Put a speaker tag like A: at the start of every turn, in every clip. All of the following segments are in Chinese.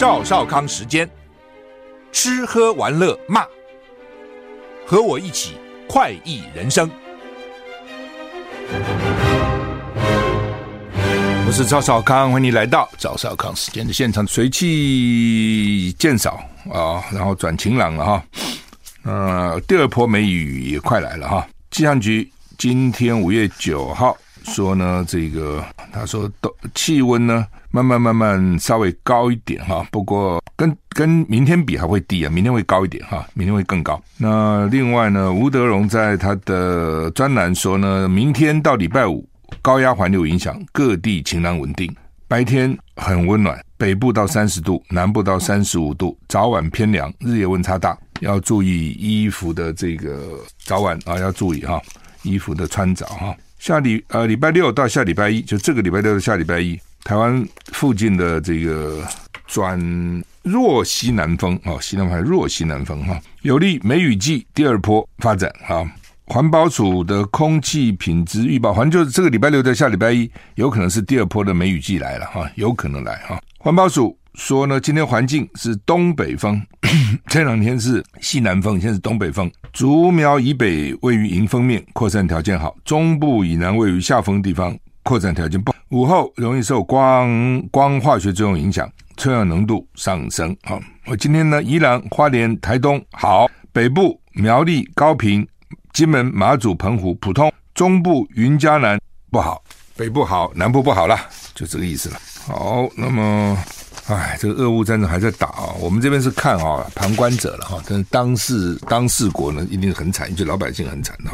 A: 赵少康时间，吃喝玩乐骂，和我一起快意人生。我是赵少康，欢迎你来到赵少康时间的现场。水汽渐少啊，然后转晴朗了哈。呃，第二波梅雨也快来了哈。气象局今天五月九号说呢，这个他说都气温呢慢慢慢慢稍微高一点哈，不过跟跟明天比还会低啊，明天会高一点哈，明天会更高。那另外呢，吴德荣在他的专栏说呢，明天到礼拜五高压环流影响，各地晴朗稳定，白天很温暖，北部到三十度，南部到三十五度，早晚偏凉，日夜温差大。要注意衣服的这个早晚啊，要注意哈，衣服的穿着哈。下礼呃礼拜六到下礼拜一，就这个礼拜六到下礼拜一，台湾附近的这个转弱西南风哦，西南风弱西南风哈，有利梅雨季第二波发展啊。环保署的空气品质预报，反正就是这个礼拜六到下礼拜一，有可能是第二波的梅雨季来了哈，有可能来哈。环保署。说呢，今天环境是东北风，这两天是西南风，现在是东北风。竹苗以北位于迎风面，扩散条件好；中部以南位于下风地方，扩散条件不好。午后容易受光光化学作用影响，臭氧浓度上升。好，我今天呢，宜兰、花莲、台东好，北部苗栗、高屏、金门、马祖、澎湖普通，中部云嘉南不好，北部好，南部不好了，就这个意思了。好，那么。哎，这个俄乌战争还在打啊！我们这边是看啊，旁观者了哈。但是当事当事国呢，一定很惨，就老百姓很惨哈。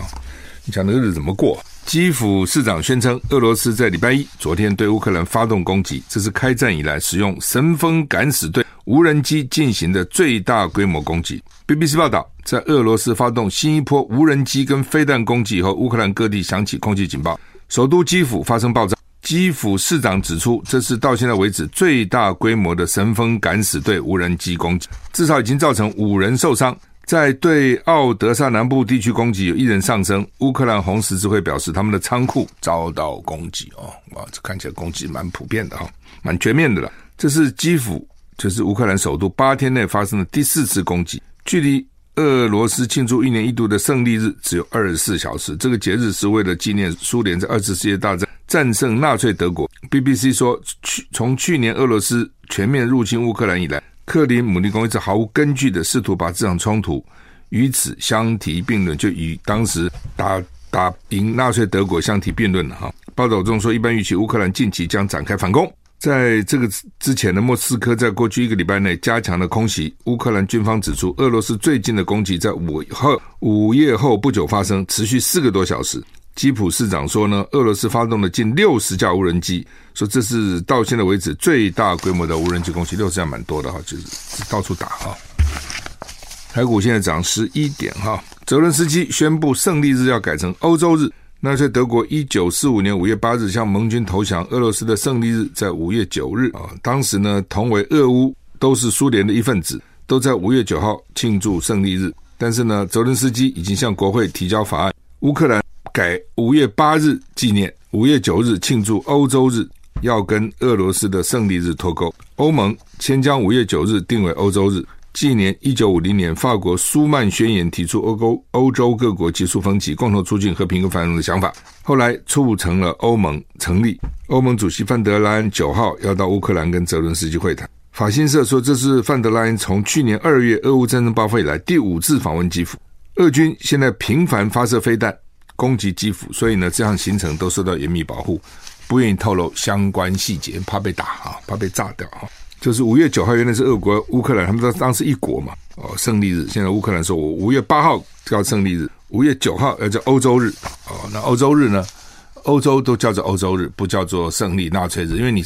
A: 你想那日子怎么过？基辅市长宣称，俄罗斯在礼拜一昨天对乌克兰发动攻击，这是开战以来使用神风敢死队无人机进行的最大规模攻击。BBC 报道，在俄罗斯发动新一波无人机跟飞弹攻击以后，乌克兰各地响起空气警报，首都基辅发生爆炸。基辅市长指出，这是到现在为止最大规模的神风敢死队无人机攻击，至少已经造成五人受伤。在对奥德萨南部地区攻击，有一人丧生。乌克兰红十字会表示，他们的仓库遭到攻击。哦，哇，这看起来攻击蛮普遍的哈，蛮全面的了。这是基辅，就是乌克兰首都，八天内发生的第四次攻击，距离俄罗斯庆祝一年一度的胜利日只有二十四小时。这个节日是为了纪念苏联在二次世界大战。战胜纳粹德国。BBC 说，去从去年俄罗斯全面入侵乌克兰以来，克林姆林宫一直毫无根据的试图把这场冲突与此相提并论，就与当时打打赢纳粹德国相提并论了哈。报道中说，一般预期乌克兰近期将展开反攻。在这个之前的莫斯科在过去一个礼拜内加强了空袭。乌克兰军方指出，俄罗斯最近的攻击在午后午夜后不久发生，持续四个多小时。基辅市长说呢，俄罗斯发动了近六十架无人机，说这是到现在为止最大规模的无人机攻击，六十架蛮多的哈，就是到处打哈。台股现在涨十一点哈。泽伦斯基宣布胜利日要改成欧洲日。纳粹德国一九四五年五月八日向盟军投降，俄罗斯的胜利日在五月九日啊。当时呢，同为俄乌都是苏联的一份子，都在五月九号庆祝胜利日。但是呢，泽伦斯基已经向国会提交法案，乌克兰。改五月八日纪念，五月九日庆祝欧洲日，要跟俄罗斯的胜利日脱钩。欧盟先将五月九日定为欧洲日，纪念一九五零年法国苏曼宣言提出欧欧欧洲各国结束分歧，共同促进和平和繁荣的想法，后来促成了欧盟成立。欧盟主席范德莱恩九号要到乌克兰跟泽伦斯基会谈。法新社说，这是范德莱恩从去年二月俄乌战争爆发以来第五次访问基辅。俄军现在频繁发射飞弹。攻击基辅，所以呢，这样行程都受到严密保护，不愿意透露相关细节，怕被打啊，怕被炸掉啊。就是五月九号，原来是俄国乌克兰，他们当当时一国嘛，哦，胜利日。现在乌克兰说，我五月八号叫胜利日，五月九号要叫欧洲日哦。那欧洲日呢？欧洲都叫做欧洲日，不叫做胜利纳粹日，因为你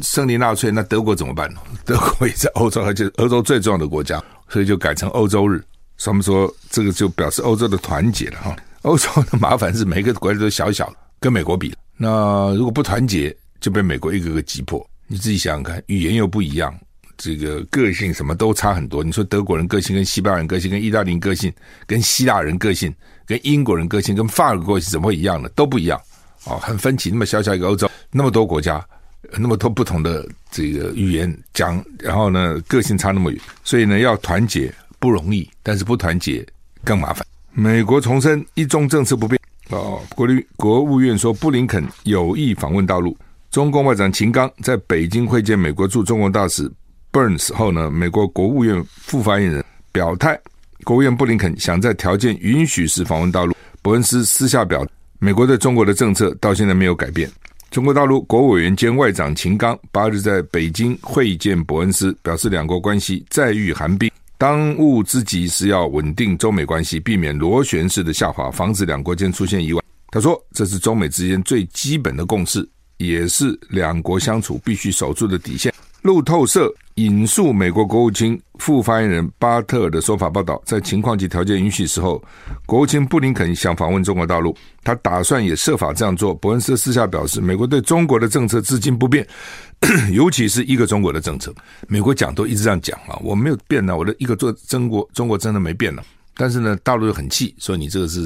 A: 胜利纳粹，那德国怎么办呢？德国也在欧洲，而且欧洲最重要的国家，所以就改成欧洲日。他们说这个就表示欧洲的团结了哈。欧洲的麻烦是每个国家都小小，跟美国比，那如果不团结，就被美国一个个击破。你自己想想看，语言又不一样，这个个性什么都差很多。你说德国人个性跟西班牙人个性，跟意大利人个性，跟希腊人个性，跟英国人个性，跟法国个性怎么会一样呢？都不一样哦，很分歧。那么小小一个欧洲，那么多国家，那么多不同的这个语言讲，然后呢，个性差那么远，所以呢，要团结不容易，但是不团结更麻烦。美国重申一中政策不变。哦，国立国务院说布林肯有意访问大陆。中共外长秦刚在北京会见美国驻中国大使 Burns 后呢，美国国务院副发言人表态，国务院布林肯想在条件允许时访问大陆。伯恩斯私下表，美国对中国的政策到现在没有改变。中国大陆国务委员兼外长秦刚八日在北京会见伯恩斯，表示两国关系再遇寒冰，当务之急是要稳定中美关系，避免螺旋式的下滑，防止两国间出现意外。他说，这是中美之间最基本的共识，也是两国相处必须守住的底线。路透社引述美国国务卿副发言人巴特尔的说法报道，在情况及条件允许时候，国务卿布林肯想访问中国大陆，他打算也设法这样做。伯恩斯私下表示，美国对中国的政策至今不变，尤其是一个中国的政策。美国讲都一直这样讲啊，我没有变呢，我的一个做中国，中国真的没变了。但是呢，大陆又很气，说你这个是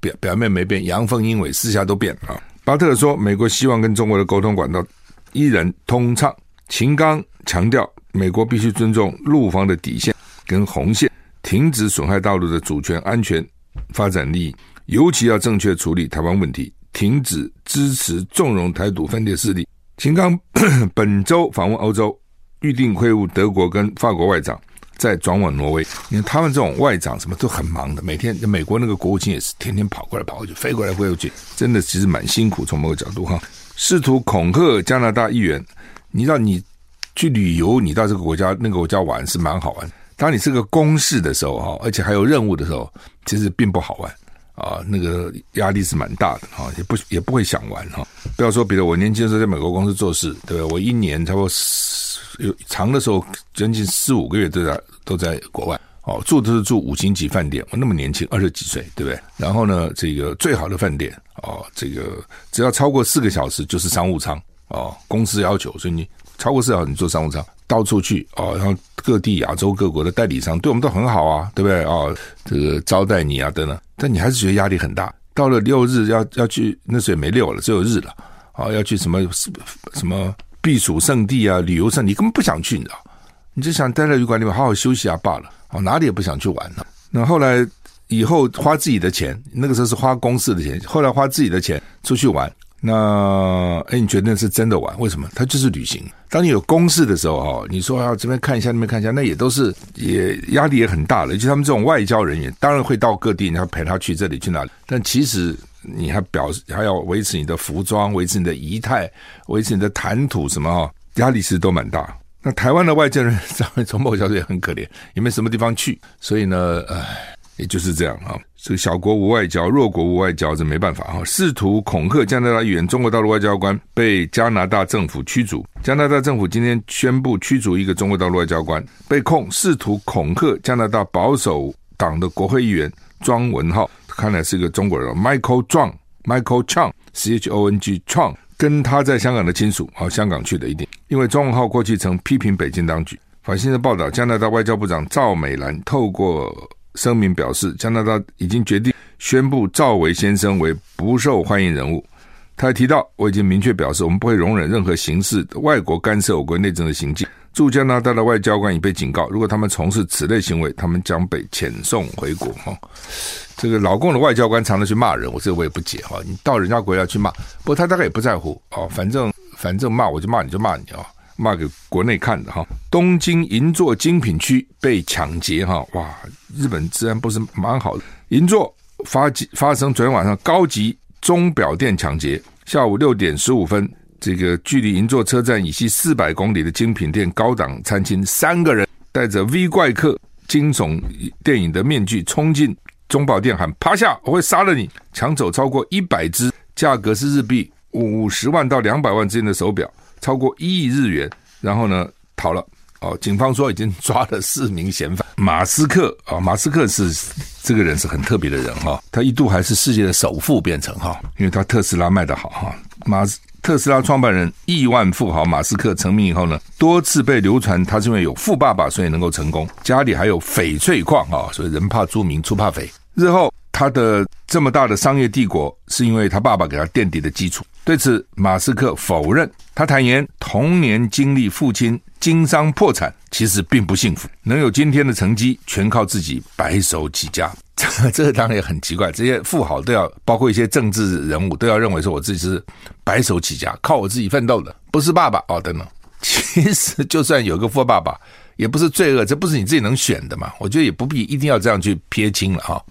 A: 表表面没变，阳奉阴违，私下都变啊。巴特尔说，美国希望跟中国的沟通管道依然通畅。秦刚强调，美国必须尊重陆方的底线跟红线，停止损害大陆的主权、安全、发展利益，尤其要正确处理台湾问题，停止支持纵容台独分裂势力。秦刚 本周访问欧洲，预定会晤德国跟法国外长，再转往挪威。你看他们这种外长什么都很忙的，每天美国那个国务卿也是天天跑过来跑过去，飞过来飞过去，真的其实蛮辛苦。从某个角度哈，试图恐吓加拿大议员。你知道，你去旅游，你到这个国家、那个国家玩是蛮好玩。当你是个公事的时候，哈，而且还有任务的时候，其实并不好玩啊。那个压力是蛮大的，哈，也不也不会想玩，哈。不要说，比如我年轻的时候在美国公司做事，对不对？我一年差不多有长的时候，将近四五个月都在都在国外，哦，住都是住五星级饭店。我那么年轻，二十几岁，对不对？然后呢，这个最好的饭店，哦，这个只要超过四个小时就是商务舱。哦，公司要求，所以你超过四小时，你坐商务舱到处去哦，然后各地亚洲各国的代理商对我们都很好啊，对不对？哦，这个招待你啊等等，但你还是觉得压力很大。到了六日要要去，那时候也没六了，只有日了。啊、哦，要去什么什么避暑胜地啊，旅游胜地，你根本不想去，你知道？你就想待在旅馆里面好好休息啊罢了。哦，哪里也不想去玩了。那后来以后花自己的钱，那个时候是花公司的钱，后来花自己的钱出去玩。那哎，你觉得那是真的玩？为什么？它就是旅行。当你有公事的时候，哈，你说要这边看一下，那边看一下，那也都是也压力也很大的。就他们这种外交人员，当然会到各地，你要陪他去这里去那里。但其实你还表示还要维持你的服装，维持你的仪态，维持你的谈吐什么啊，压力其实都蛮大。那台湾的外交人员，上面从某角度也很可怜，也没什么地方去，所以呢，唉。也就是这样啊，这个小国无外交，弱国无外交，这没办法哈。试图恐吓加拿大议员，中国大陆外交官被加拿大政府驱逐。加拿大政府今天宣布驱逐一个中国大陆外交官，被控试图恐吓加拿大保守党的国会议员庄文浩，看来是一个中国人，Michael Chang，Michael Chong，C H O N G Chang，跟他在香港的亲属好，香港去的一定，因为庄文浩过去曾批评北京当局。法新社报道，加拿大外交部长赵美兰透过。声明表示，加拿大已经决定宣布赵维先生为不受欢迎人物。他还提到，我已经明确表示，我们不会容忍任何形式的外国干涉我国内政的行径。驻加拿大的外交官已被警告，如果他们从事此类行为，他们将被遣送回国。哈，这个老共的外交官常常去骂人，我这个我也不解哈。你到人家国家去骂，不过他大概也不在乎哦，反正反正骂我就骂你就骂你啊。骂给国内看的哈，东京银座精品区被抢劫哈，哇！日本治安不是蛮好的。银座发发生昨天晚上高级钟表店抢劫，下午六点十五分，这个距离银座车站以西四百公里的精品店高档餐厅，三个人戴着 V 怪客惊悚电影的面具冲进钟表店，喊趴下，我会杀了你，抢走超过一百只，价格是日币五十万到两百万之间的手表。超过一亿日元，然后呢逃了。哦，警方说已经 抓了四名嫌犯。马斯克啊、哦，马斯克是这个人是很特别的人哈、哦，他一度还是世界的首富，变成哈、哦，因为他特斯拉卖得好哈。马斯特斯拉创办人亿万富豪马斯克成名以后呢，多次被流传他是因为有富爸爸，所以能够成功，家里还有翡翠矿哈，所以人怕出名猪怕肥。日后。他的这么大的商业帝国是因为他爸爸给他垫底的基础。对此，马斯克否认。他坦言，童年经历父亲经商破产，其实并不幸福。能有今天的成绩，全靠自己白手起家。这这当然也很奇怪。这些富豪都要，包括一些政治人物，都要认为说我自己是白手起家，靠我自己奋斗的，不是爸爸哦等等。其实，就算有个富爸爸，也不是罪恶，这不是你自己能选的嘛。我觉得也不必一定要这样去撇清了哈。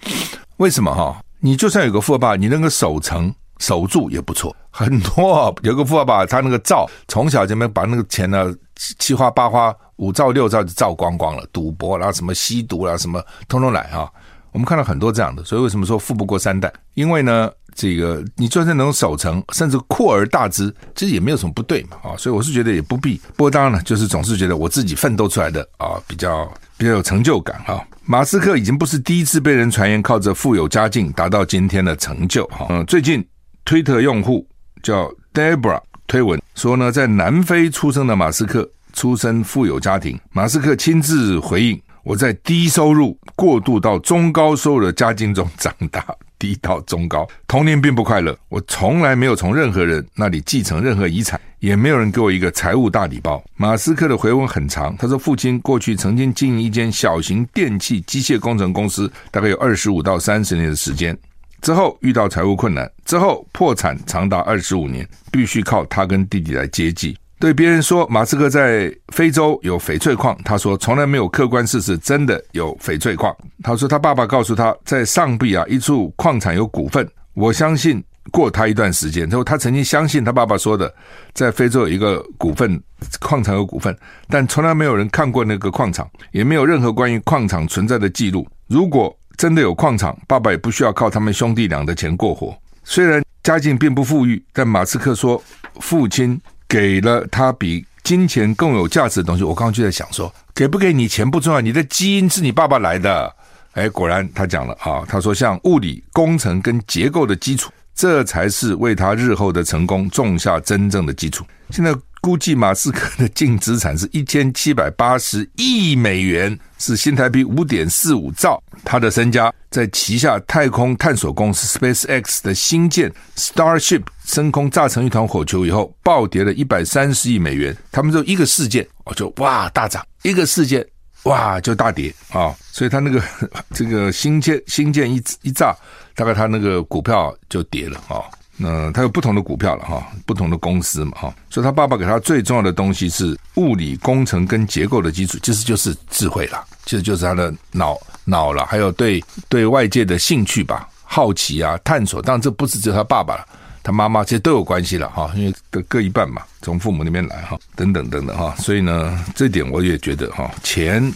A: 为什么哈？你就算有个富爸爸，你那个守城。守住也不错，很多有个富爸爸，他那个造从小就没把那个钱呢七花八花五造六造就造光光了，赌博然后什么吸毒啦什么通通来哈。我们看到很多这样的，所以为什么说富不过三代？因为呢，这个你就算能守成，甚至扩而大之，其实也没有什么不对嘛啊。所以我是觉得也不必。不过当然了，就是总是觉得我自己奋斗出来的啊，比较比较有成就感哈。马斯克已经不是第一次被人传言靠着富有家境达到今天的成就哈。嗯，最近。推特用户叫 Debra 推文说呢，在南非出生的马斯克出身富有家庭。马斯克亲自回应：“我在低收入过渡到中高收入的家境中长大，低到中高，童年并不快乐。我从来没有从任何人那里继承任何遗产，也没有人给我一个财务大礼包。”马斯克的回文很长，他说：“父亲过去曾经经营一间小型电器机械工程公司，大概有二十五到三十年的时间。”之后遇到财务困难，之后破产长达二十五年，必须靠他跟弟弟来接济。对别人说马斯克在非洲有翡翠矿，他说从来没有客观事实，真的有翡翠矿。他说他爸爸告诉他在上币啊一处矿产有股份，我相信过他一段时间他说，他曾经相信他爸爸说的，在非洲有一个股份矿场有股份，但从来没有人看过那个矿场，也没有任何关于矿场存在的记录。如果真的有矿场，爸爸也不需要靠他们兄弟俩的钱过活。虽然家境并不富裕，但马斯克说，父亲给了他比金钱更有价值的东西。我刚刚就在想说，给不给你钱不重要，你的基因是你爸爸来的。哎，果然他讲了啊，他说像物理、工程跟结构的基础，这才是为他日后的成功种下真正的基础。现在。估计马斯克的净资产是一千七百八十亿美元，是新台币五点四五兆。他的身家在旗下太空探索公司 SpaceX 的新舰 Starship 升空炸成一团火球以后，暴跌了一百三十亿美元。他们就一个事件，哦，就哇大涨；一个事件，哇就大跌啊、所以他那个 这个新舰新舰一一炸，大概他那个股票就跌了啊。那他有不同的股票了哈，不同的公司嘛哈，所以他爸爸给他最重要的东西是物理工程跟结构的基础，其实就是智慧了，其实就是他的脑脑了，还有对对外界的兴趣吧，好奇啊，探索。当然这不是只有他爸爸了，他妈妈其实都有关系了哈，因为各各一半嘛，从父母那边来哈，等等等等哈，所以呢，这点我也觉得哈，钱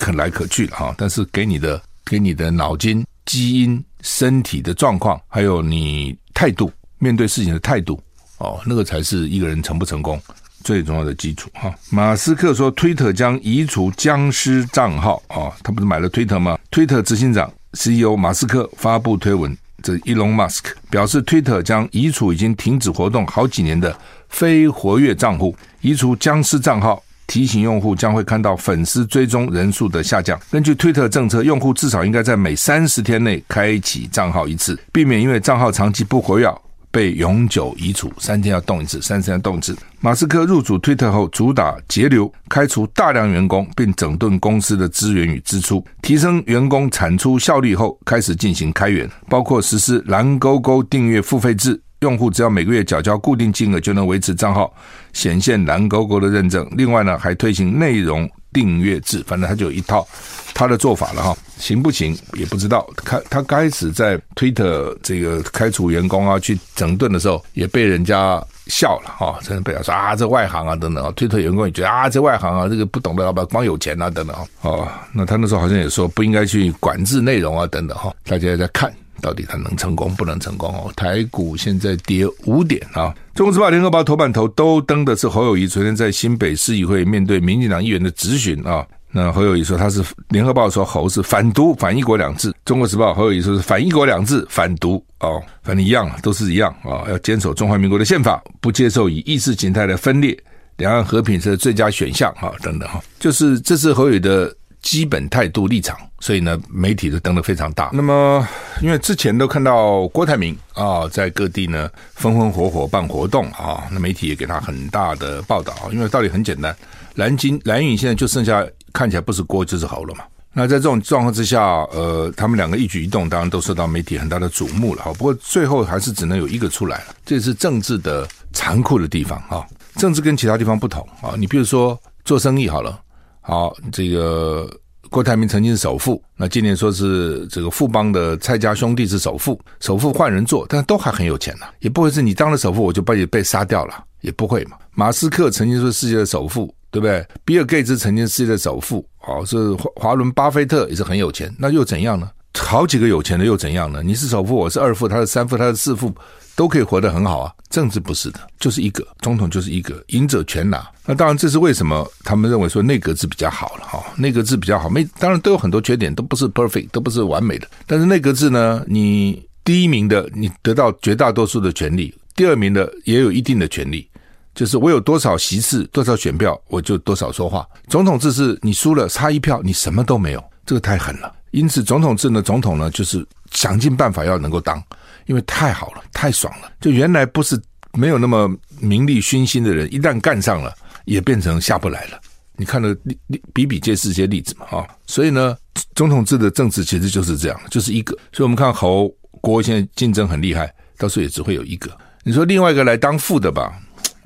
A: 可来可去了哈，但是给你的给你的脑筋、基因、身体的状况，还有你。态度，面对事情的态度，哦，那个才是一个人成不成功最重要的基础哈。马斯克说，推特将移除僵尸账号啊、哦，他不是买了推特吗？推特执行长 CEO 马斯克发布推文，这 Elon Musk 表示，推特将移除已经停止活动好几年的非活跃账户，移除僵尸账号。提醒用户将会看到粉丝追踪人数的下降。根据推特政策，用户至少应该在每三十天内开启账号一次，避免因为账号长期不活跃被永久移除。三天要动一次，三十天动一次。马斯克入主推特后，主打节流，开除大量员工，并整顿公司的资源与支出，提升员工产出效率后，开始进行开源，包括实施蓝勾勾订阅付费制。用户只要每个月缴交固定金额，就能维持账号显现蓝勾勾的认证。另外呢，还推行内容订阅制，反正他就有一套他的做法了哈，行不行也不知道。开他开始在推特这个开除员工啊，去整顿的时候，也被人家笑了哈，真的被他说啊，这外行啊等等啊。推特员工也觉得啊，这外行啊，这个不懂得老板光有钱啊等等啊。哦，那他那时候好像也说不应该去管制内容啊等等哈，大家在看。到底他能成功不能成功哦？台股现在跌五点啊！中国时报、联合报头版头都登的是侯友谊昨天在新北市议会面对民进党议员的质询啊。那侯友谊说他是联合报说侯是反独反一国两制，中国时报侯友谊说是反一国两制反独哦，反正一样都是一样啊，要坚守中华民国的宪法，不接受以意识形态的分裂，两岸和平是最佳选项啊，等等哈，就是这是侯友的。基本态度立场，所以呢，媒体都登得非常大。那么，因为之前都看到郭台铭啊，在各地呢风风火火办活动啊，那媒体也给他很大的报道。因为道理很简单，蓝金蓝营现在就剩下看起来不是郭就是侯了嘛。那在这种状况之下，呃，他们两个一举一动当然都受到媒体很大的瞩目了。哈，不过最后还是只能有一个出来了，这是政治的残酷的地方啊。政治跟其他地方不同啊，你比如说做生意好了。好，这个郭台铭曾经是首富，那今年说是这个富邦的蔡家兄弟是首富，首富换人做，但都还很有钱呐，也不会是你当了首富我就把你被杀掉了，也不会嘛。马斯克曾经是世界的首富，对不对？比尔盖茨曾经是世界的首富，哦，是华华伦巴菲特也是很有钱，那又怎样呢？好几个有钱的又怎样呢？你是首富，我是二富，他是三富，他是四富。都可以活得很好啊，政治不是的，就是一个总统就是一个赢者全拿。那当然这是为什么他们认为说内阁制比较好了哈，内阁制比较好，没当然都有很多缺点，都不是 perfect，都不是完美的。但是内阁制呢，你第一名的你得到绝大多数的权利，第二名的也有一定的权利，就是我有多少席次多少选票，我就多少说话。总统制是你输了差一票，你什么都没有，这个太狠了。因此总统制呢，总统呢就是想尽办法要能够当。因为太好了，太爽了。就原来不是没有那么名利熏心的人，一旦干上了，也变成下不来了。你看了例例比比皆是这些例子嘛，哈。所以呢，总统制的政治其实就是这样，就是一个。所以我们看侯国现在竞争很厉害，到时候也只会有一个。你说另外一个来当副的吧，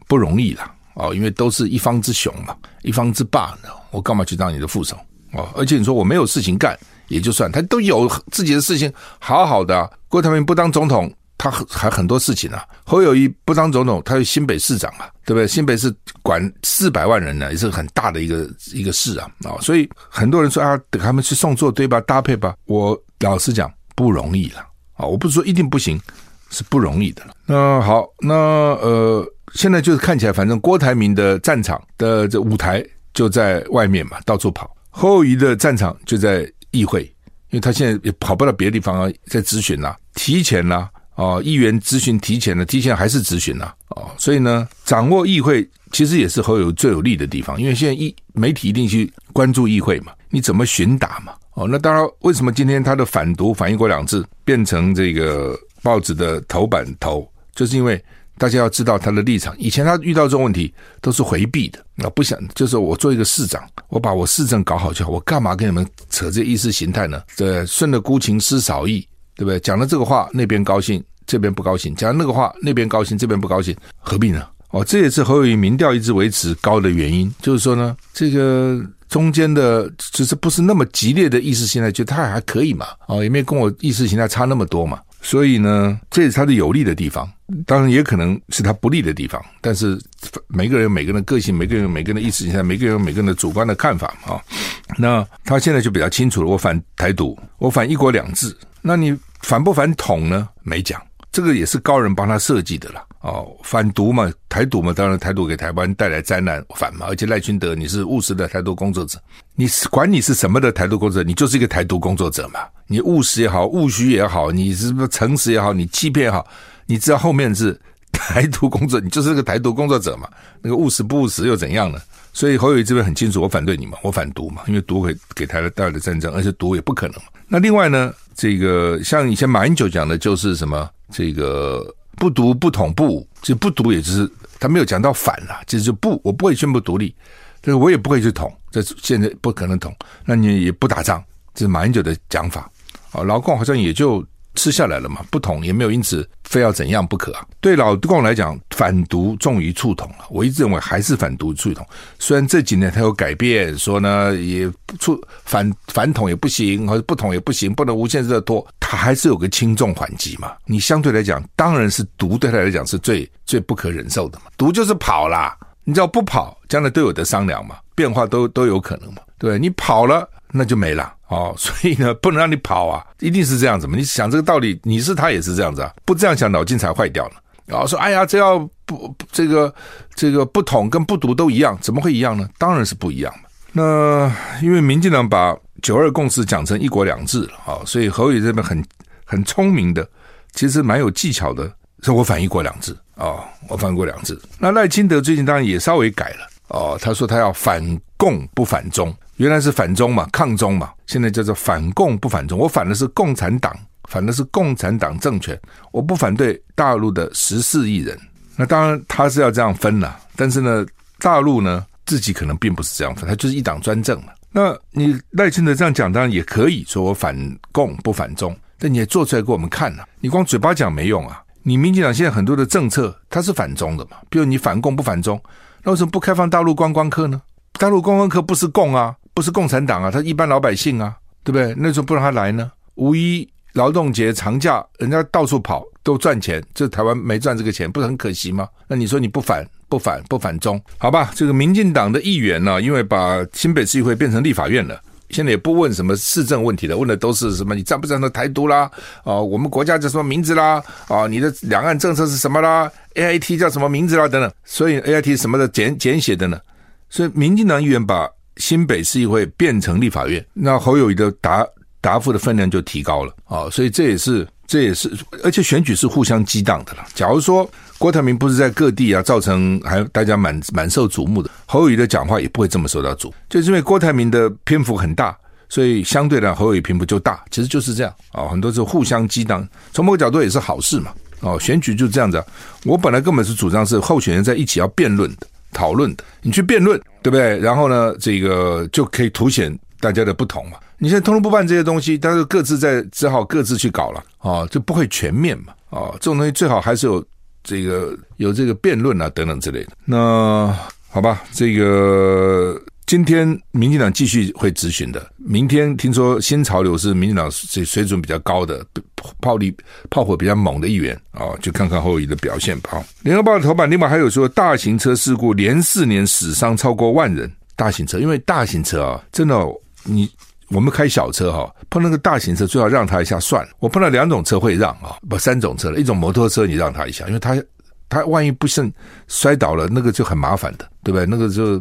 A: 不容易啦，哦，因为都是一方之雄嘛，一方之霸呢，我干嘛去当你的副手？哦，而且你说我没有事情干。也就算他都有自己的事情，好好的。郭台铭不当总统，他还很多事情啊。侯友谊不当总统，他是新北市长啊，对不对？新北市管四百万人呢，也是很大的一个一个市啊啊。所以很多人说啊，等他们去送作堆吧，搭配吧。我老实讲，不容易了啊。我不是说一定不行，是不容易的。那好，那呃，现在就是看起来，反正郭台铭的战场的这舞台就在外面嘛，到处跑。侯友谊的战场就在。议会，因为他现在也跑不到别的地方啊，在咨询呐，提前呐，哦，议员咨询提前了，提前还是咨询呐，哦，所以呢，掌握议会其实也是侯友最有利的地方，因为现在议媒体一定去关注议会嘛，你怎么询答嘛，哦，那当然，为什么今天他的反独反一国两制变成这个报纸的头版头，就是因为。大家要知道他的立场。以前他遇到这种问题都是回避的，那不想就是我做一个市长，我把我市政搞好就好，我干嘛跟你们扯这意识形态呢？对，顺着孤情失少意，对不对？讲了这个话，那边高兴，这边不高兴；讲那个话，那边高兴，这边不高兴，何必呢？哦，这也是侯友宜民调一直维持高的原因，就是说呢，这个中间的就是不是那么激烈的意识形态，就他还可以嘛？哦，也没有跟我意识形态差那么多嘛。所以呢，这是他的有利的地方，当然也可能是他不利的地方。但是每个人有每个人的个性，每个人有每个人的意识形态，每个人有每个人的主观的看法嘛。那他现在就比较清楚了，我反台独，我反一国两制。那你反不反统呢？没讲，这个也是高人帮他设计的了。哦，反独嘛，台独嘛，当然台独给台湾带来灾难，反嘛。而且赖清德，你是务实的台独工作者，你是管你是什么的台独工作者，你就是一个台独工作者嘛。你务实也好，务虚也好，你是不是诚实也好，你欺骗也好，你知道后面是台独工作，你就是个台独工作者嘛。那个务实不务实又怎样呢？所以侯友宜这边很清楚，我反对你嘛，我反独嘛，因为独会给台湾带来的战争，而且独也不可能。那另外呢，这个像以前马英九讲的就是什么这个。不独不统不武，其实不独也就是他没有讲到反了，其实就不，我不会宣布独立，但是我也不会去统，这现在不可能统，那你也不打仗，这是马英九的讲法，啊，老共好像也就。吃下来了嘛，不统也没有因此非要怎样不可啊。对老共来讲，反独重于促统啊。我一直认为还是反独促统。虽然这几年他有改变，说呢也促反反统也不行，或者不统也不行，不能无限制的拖，他还是有个轻重缓急嘛。你相对来讲，当然是独对他来讲是最最不可忍受的嘛。独就是跑啦，你只要不跑，将来都有得商量嘛，变化都都有可能嘛。对，你跑了。那就没了哦，所以呢，不能让你跑啊，一定是这样子嘛。你想这个道理，你是他也是这样子啊，不这样想脑筋才坏掉了。然后说，哎呀，这要不这个这个不统跟不独都一样，怎么会一样呢？当然是不一样嘛。那因为民进党把九二共识讲成一国两制了啊，所以侯友这边很很聪明的，其实蛮有技巧的，说我反一国两制啊，我反一国两制。那赖清德最近当然也稍微改了哦，他说他要反共不反中。原来是反中嘛，抗中嘛，现在叫做反共不反中。我反的是共产党，反的是共产党政权，我不反对大陆的十四亿人。那当然他是要这样分了，但是呢，大陆呢自己可能并不是这样分，他就是一党专政嘛。那你赖清德这样讲，当然也可以说我反共不反中，但你也做出来给我们看呐、你光嘴巴讲没用啊。你民进党现在很多的政策，它是反中的嘛？比如你反共不反中，那为什么不开放大陆观光客呢？大陆观光客不是共啊，不是共产党啊，他一般老百姓啊，对不对？那时候不让他来呢？五一劳动节长假，人家到处跑都赚钱，这台湾没赚这个钱，不是很可惜吗？那你说你不反不反不反中，好吧？这个民进党的议员呢、因为把新北市议会变成立法院了。现在也不问什么市政问题了，问的都是什么？你赞不赞成台独啦？啊、我们国家叫什么名字啦？啊、你的两岸政策是什么啦？A I T 叫什么名字啦？等等。所以 A I T 什么的简简写的呢？所以民进党议员把新北市议会变成立法院，那侯友宜的答答复的分量就提高了啊、所以这也是这也是，而且选举是互相激荡的了。假如说。郭台铭不是在各地啊，造成还大家蛮蛮受瞩目的。侯友宜的讲话也不会这么受到瞩，就是因为郭台铭的篇幅很大，所以相对来侯友宜篇幅就大。其实就是这样啊，很多是互相激荡，从某个角度也是好事嘛。哦，选举就是这样子。我本来根本是主张是候选人在一起要辩论的、讨论的，你去辩论，对不对？然后呢，这个就可以凸显大家的不同嘛。你现在通通不办这些东西，大家各自在只好各自去搞了啊，就不会全面嘛。啊，这种东西最好还是有。这个有这个辩论啊等等之类的，那好吧，这个今天民进党继续会质询的。明天听说新潮流是民进党水水准比较高的炮力炮火比较猛的议员啊，就看看侯友宜的表现吧。联合报的头版另外还有说，大型车事故连四年死伤超过万人。大型车，因为大型车啊，真的你。我们开小车哈，碰那个大型车最好让他一下算了。我碰到两种车会让啊，不三种车了，一种摩托车你让他一下，因为他他万一不慎摔倒了，那个就很麻烦的，对不对？那个就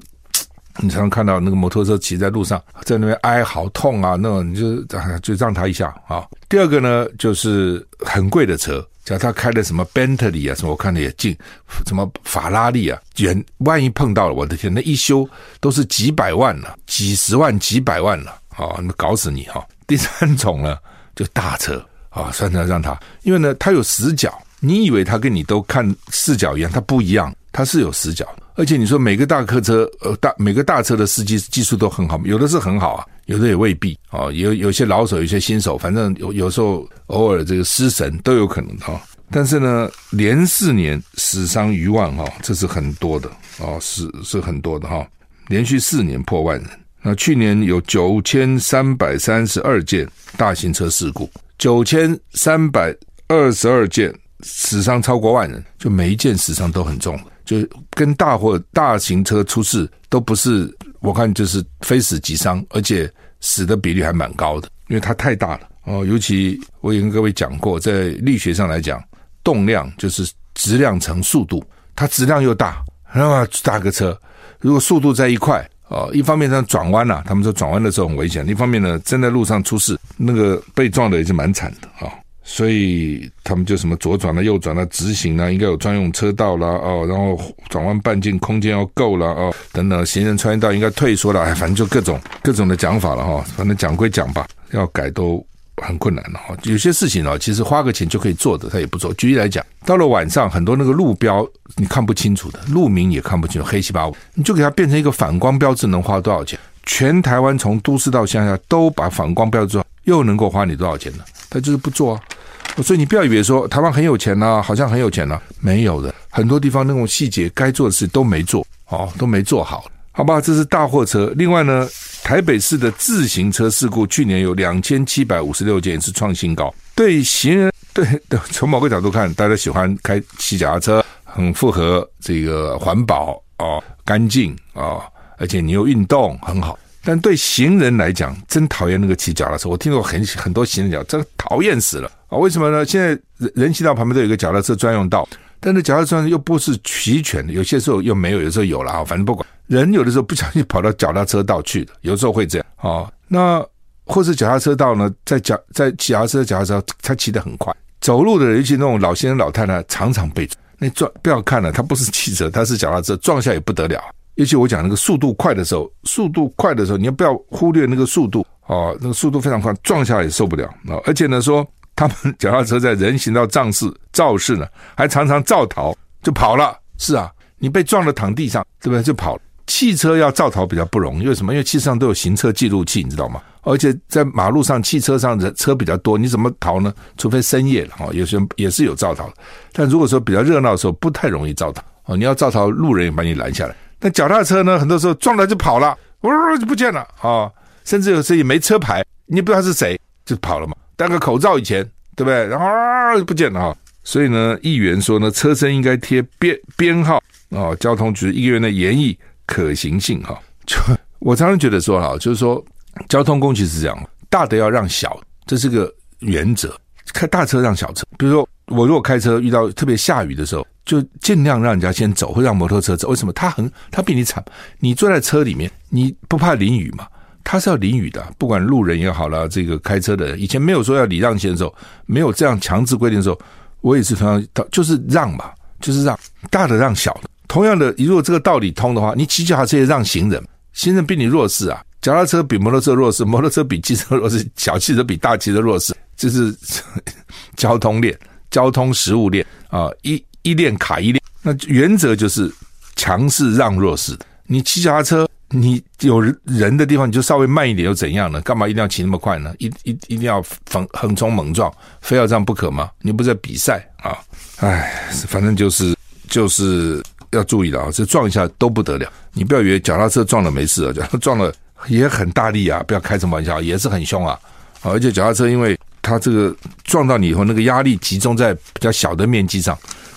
A: 你常常看到那个摩托车骑在路上，在那边哀嚎痛啊，那种你就就让他一下啊。第二个呢，就是很贵的车，假如他开的什么 Bentley 啊，什么我看的也近，什么法拉利啊，远万一碰到了，我的天，那一修都是几百万了，几十万、几百万了。啊，那搞死你哈！第三种呢，就大车啊，算算让他，因为呢，他有死角。你以为他跟你都看视角一样，他不一样，他是有死角的。而且你说每个大客车，呃，大每个大车的司机技术都很好，有的是很好啊，有的也未必啊。有有些老手，有些新手，反正有有时候偶尔这个失神都有可能哈。但是呢，连四年死伤逾万哈，这是很多的啊，是是很多的哈，连续四年破万人。那去年有九千三百三十二件大型车事故，九千三百二十二件死伤超过万人，就每一件死伤都很重，就跟大货大型车出事都不是，我看就是非死即伤，而且死的比例还蛮高的，因为它太大了哦。尤其我也跟各位讲过，在力学上来讲，动量就是质量乘速度，它质量又大，那么大个车，如果速度在一块。哦，一方面它转弯呐、他们说转弯的时候很危险；一方面呢，正在路上出事，那个被撞的也是蛮惨的啊、哦。所以他们就什么左转了、右转了、直行了，应该有专用车道啦，哦，然后转弯半径空间要够了哦，等等，行人穿越道应该退缩了，哎，反正就各种各种的讲法了哈、哦。反正讲归讲吧，要改都。很困难的哈，有些事情哦，其实花个钱就可以做的，他也不做。举例来讲，到了晚上，很多那个路标你看不清楚的，路名也看不清楚，黑漆八五，你就给它变成一个反光标志，能花多少钱？全台湾从都市到乡下都把反光标志，又能够花你多少钱呢？他就是不做啊。所以你不要以为说台湾很有钱呐、好像很有钱呐、没有的，很多地方那种细节该做的事都没做，哦，都没做好。好吧，这是大货车。另外呢，台北市的自行车事故去年有两千七百五十六件，是创新高。对行人，对，对，从某个角度看，大家喜欢开骑脚踏车，很符合这个环保、哦，干净、哦，而且你又运动很好。但对行人来讲，真讨厌那个骑脚踏车。我听过很很多行人讲，这个讨厌死了啊！为什么呢？现在人人行道旁边都有一个脚踏车专用道。但是脚踏车又不是齐全的，有些时候又没有，有时候有了啊，反正不管。人有的时候不小心跑到脚踏车道去的，有时候会这样啊、那或是脚踏车道呢，在脚在脚踏车脚踏车，他骑得很快，走路的人，尤其那种老先生老太太，常常被那撞。不要看了，他不是汽车，他是脚踏车，撞下也不得了。尤其我讲那个速度快的时候，速度快的时候，你要不要忽略那个速度哦？那个速度非常快，撞下来也受不了啊！而且呢，说他们脚踏车在人行道肇事肇事呢，还常常造逃就跑了。是啊，你被撞了躺地上，对不对？就跑了。汽车要造逃比较不容易，为什么？因为汽车上都有行车记录器，你知道吗？而且在马路上，汽车上的车比较多，你怎么逃呢？除非深夜了哦，有些人也是有造逃的。但如果说比较热闹的时候，不太容易造逃哦。你要造逃，路人也把你拦下来。但脚踏车呢，很多时候撞了就跑了，呜就不见了啊！甚至有时也没车牌，你不知道是谁，就跑了嘛。戴个口罩以前，对不对？然后啊就不见了哈。所以呢，议员说呢，车身应该贴编编号啊。交通局议员的言意可行性哈。就我常常觉得说哈，就是说交通工具是这样，大的要让小，这是个原则。开大车让小车，比如说我如果开车遇到特别下雨的时候。就尽量让人家先走，或让摩托车走。为什么？他很，他比你惨。你坐在车里面，你不怕淋雨吗？他是要淋雨的。不管路人也好了，这个开车的人，以前没有说要礼让先走，没有这样强制规定的时候，我也是同样，就是让嘛，就是让大的让小的。同样的，如果这个道理通的话，你骑脚踏车也让行人，行人比你弱势啊。脚踏车比摩托车弱势，摩托车比汽车弱势，小汽车比大汽车弱势，这是 交通链、交通食物链啊一。一练卡一练，那原则就是强势让弱势。你骑脚踏车，你有人的地方你就稍微慢一点又怎样呢？干嘛一定要骑那么快呢？一一一定要横横冲猛撞，非要这样不可吗？你不是在比赛啊？哎，反正就是就是要注意了啊！这撞一下都不得了，你不要以为脚踏车撞了没事啊，脚踏撞了也很大力啊！不要开什么玩笑，也是很凶啊！而且脚踏车因为它这个撞到你以后，那个压力集中在比较小的面积上。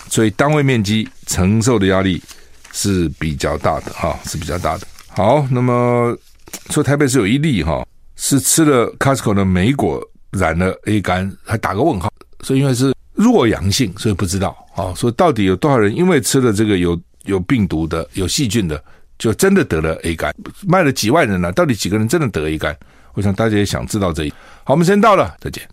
A: 所以单位面积承受的压力是比较大的哈，是比较大的。好，那么说台北是有一例哈，是吃了 Costco 的莓果染了 A 肝，还打个问号。所以因为是弱阳性，所以不知道啊。说到底有多少人因为吃了这个有有病毒的、有细菌的，就真的得了 A 肝？卖了几万人了，到底几个人真的得 A 肝？我想大家也想知道这一。好，我们时间到了，再见。